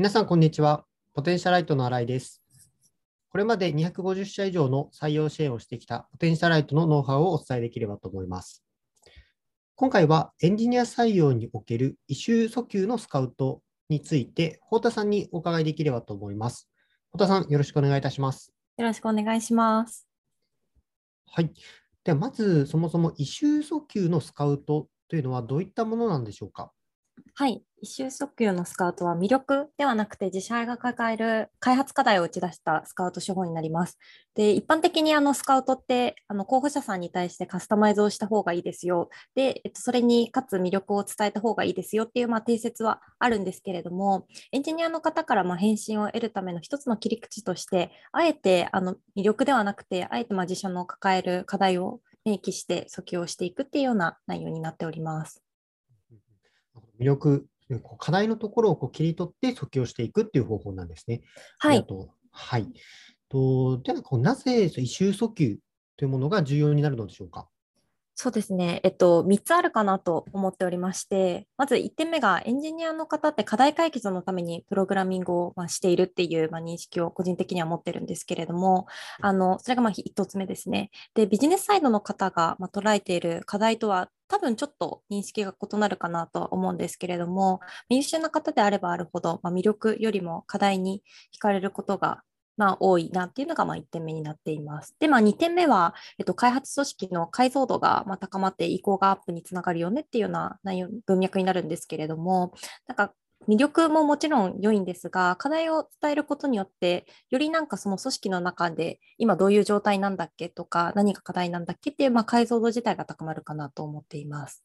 皆さん、こんにちは。ポテンシャライトの新井です。これまで250社以上の採用支援をしてきたポテンシャライトのノウハウをお伝えできればと思います。今回はエンジニア採用における異臭訴求のスカウトについて、太田さんにお伺いできればと思います。太田さん、よろしくお願いいたします。よろしくお願いします。はい。では、まず、そもそも異臭訴求のスカウトというのはどういったものなんでしょうか？はい。異臭訴求のスカウトは魅力ではなくて自社が抱える開発課題を打ち出したスカウト手法になります。で、一般的にあのスカウトってあの候補者さんに対してカスタマイズをした方がいいですよ。で、えっと、それにかつ魅力を伝えた方がいいですよっていうまあ定説はあるんですけれども、エンジニアの方からま返信を得るための一つの切り口として、あえてあの魅力ではなくて、あえてま自社の抱える課題を明記して訴求をしていくっていうような内容になっております。魅力、こう課題のところをこう切り取って訴求をしていくっていう方法なんですね。はい。あとはい。とではこうなぜ異臭訴求というものが重要になるのでしょうか？そうですね、えっと、3つあるかなと思っておりまして、まず1点目がエンジニアの方って課題解決のためにプログラミングをまあしているっていうまあ認識を個人的には持ってるんですけれども、あのそれがまあ1つ目ですね。で、ビジネスサイドの方がまあ捉えている課題とは多分ちょっと認識が異なるかなとは思うんですけれども、優秀な方であればあるほど、まあ、魅力よりも課題に惹かれることがまあ、多いなっていうのがまあ1点目になっています。で、まあ、2点目は、えっと、開発組織の解像度がまあ高まって移行がアップにつながるよねっていうような内容文脈になるんですけれども、なんか魅力ももちろん良いんですが、課題を伝えることによって、よりなんかその組織の中で今どういう状態なんだっけとか、何が課題なんだっけっていうまあ解像度自体が高まるかなと思っています。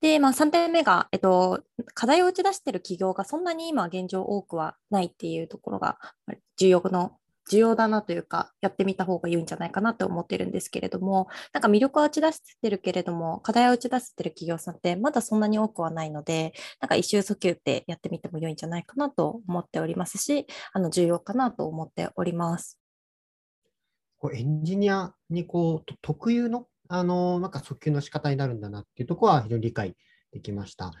で、まあ、3点目が、えっと、課題を打ち出している企業がそんなに今現状多くはないっていうところが重要の重要だなというか、やってみた方が良いんじゃないかなと思ってるんですけれども、なんか魅力は打ち出してるけれども、課題を打ち出してる企業さんってまだそんなに多くはないので、なんか一周訴求ってやってみても良いんじゃないかなと思っておりますし、あの重要かなと思っております。エンジニアにこう特有のあのなんか訴求の仕方になるんだなっていうところは非常に理解できました。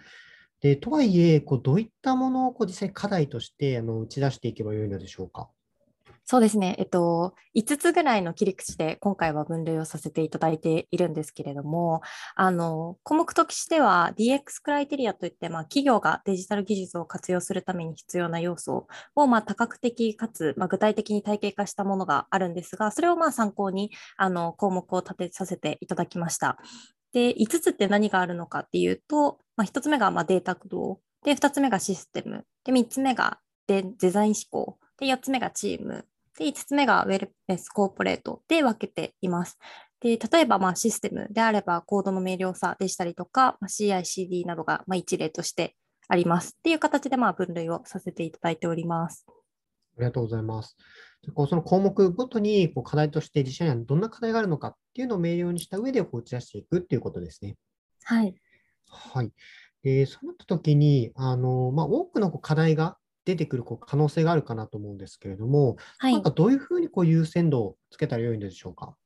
でとはいえこう、どういったものをこう実際課題としてあの打ち出していけばよいのでしょうか？そうですね、えっと、5つぐらいの切り口で今回は分類をさせていただいているんですけれども、あの項目としては DX クライテリアといって、まあ、企業がデジタル技術を活用するために必要な要素を、まあ、多角的かつ、まあ、具体的に体系化したものがあるんですが、それをまあ参考にあの項目を立てさせていただきました。で、5つって何があるのかっていうと、まあ、1つ目がまデータ駆動、で、2つ目がシステム、で、3つ目がデデザイン思考、で、4つ目がチーム、で、5つ目がウェルネスコーポレートで分けています。で、例えば、まあ、システムであれば、コードの明瞭さでしたりとか、まあ、CI/CD などが、まあ、一例としてあります。っていう形で、まあ、分類をさせていただいております。ありがとうございます。でこうその項目ごとにこう課題として自社にはどんな課題があるのかっていうのを明瞭にした上でこう打ち出していくっていうことですね。はい。はい。で、そうなったときに、あのまあ、多くのこう課題が出てくるこう可能性があるかなと思うんですけれども、はいなんかどういうふうにこう優先度をつけたらよいんでしょうか？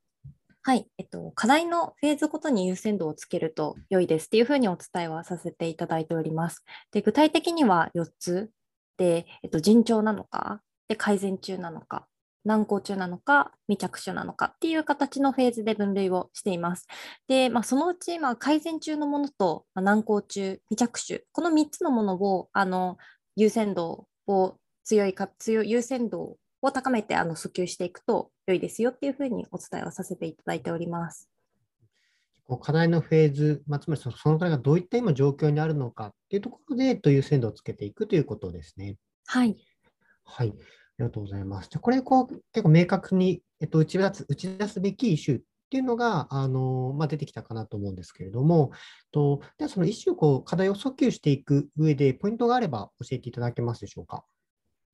はい、えっと、課題のフェーズごとに優先度をつけると良いですっていうふうにお伝えはさせていただいております。で、具体的には4つで、えっと、順調なのか、で、改善中なのか、難航中なのか、未着手なのかっていう形のフェーズで分類をしています。で、まあ、そのうち、まあ、改善中のものと、まあ、難航中、未着手、この3つのものを、あの、優先度を強いか、強い優先度を高めてあの訴求していくと良いですよっていうふうにお伝えをさせていただいております。こう課題のフェーズ、まあ、つまりその課題がどういった今状況にあるのかっていうところで、と優先度をつけていくということですね。はい。はい。ありがとうございます。でこれこう、結構明確に、えっと、打ち出す打ち出すべきイシューっていうのが、あのまあ、出てきたかなと思うんですけれども、とではその一種こう課題を訴求していく上で、ポイントがあれば教えていただけますでしょうか？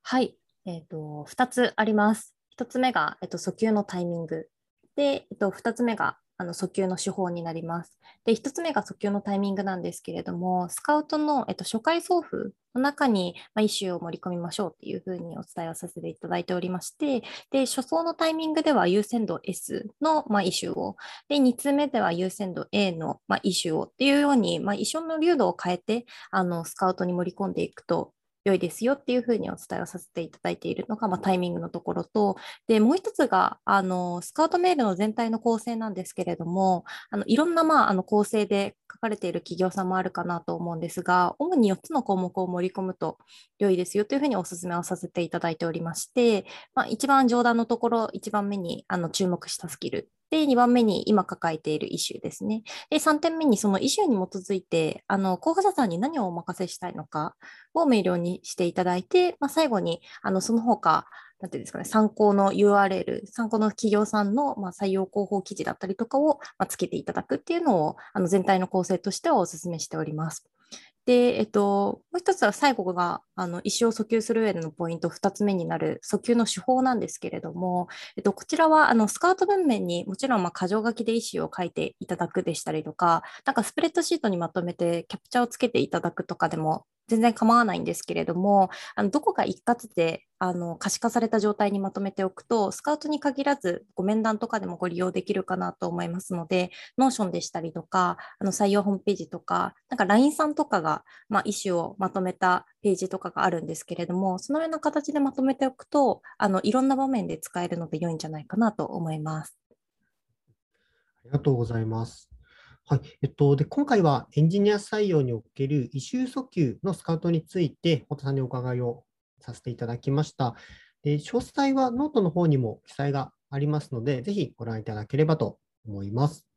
はい。えっ、と、2つあります。1つ目が、えっと、訴求のタイミング。で、えっと、2つ目が、あの訴求の手法になります。で、1つ目が訴求のタイミングなんですけれども、スカウトの、えっと、初回送付の中に、まあ、イシューを盛り込みましょうっていうふうにお伝えをさせていただいておりまして、で、初走のタイミングでは優先度 S の、まあ、イシューを、で、2つ目では優先度 A の、まあ、イシューをっていうように、まあ、一緒の流度を変えて、あの、スカウトに盛り込んでいくと良いですよっていうふうにお伝えをさせていただいているのが、まあ、タイミングのところと、で、もう一つが、あの、スカウトメールの全体の構成なんですけれども、あの、いろんな、まあ、あの、構成で書かれている企業さんもあるかなと思うんですが、主に4つの項目を盛り込むと良いですよというふうにお勧めをさせていただいておりまして、まあ、一番上段のところ、一番目にあの注目したスキルで、2番目に今抱えているイシューですね。で、3点目にそのイシューに基づいて、あの、候補者さんに何をお任せしたいのかを明瞭にしていただいて、まあ、最後に、あの、その他、なんていうんですかね、参考の URL、参考の企業さんの、まあ、採用広報記事だったりとかを、まあ、つけていただくっていうのを、あの全体の構成としてはお勧めしております。で、えっと、もう一つは最後が、あの、石を訴求する上でのポイント2つ目になる訴求の手法なんですけれども、えっと、こちらは、あの、スカート文面にもちろん、まあ、箇条書きで意思を書いていただくでしたりとか、なんかスプレッドシートにまとめてキャプチャーをつけていただくとかでも全然構わないんですけれども、あのどこか一括であの可視化された状態にまとめておくと、スカウトに限らず、ご面談とかでもご利用できるかなと思いますので、Notion でしたりとか、あの採用ホームページとか、なんか LINE さんとかが、まあ、 issue をまとめたページとかがあるんですけれども、そのような形でまとめておくと、あのいろんな場面で使えるので良いんじゃないかなと思います。ありがとうございます。はいえっと、で今回はエンジニア採用における issue 訴求のスカウトについて、本田さんにお伺いをさせていただきました。で詳細はノートの方にも記載がありますので、ぜひご覧いただければと思います。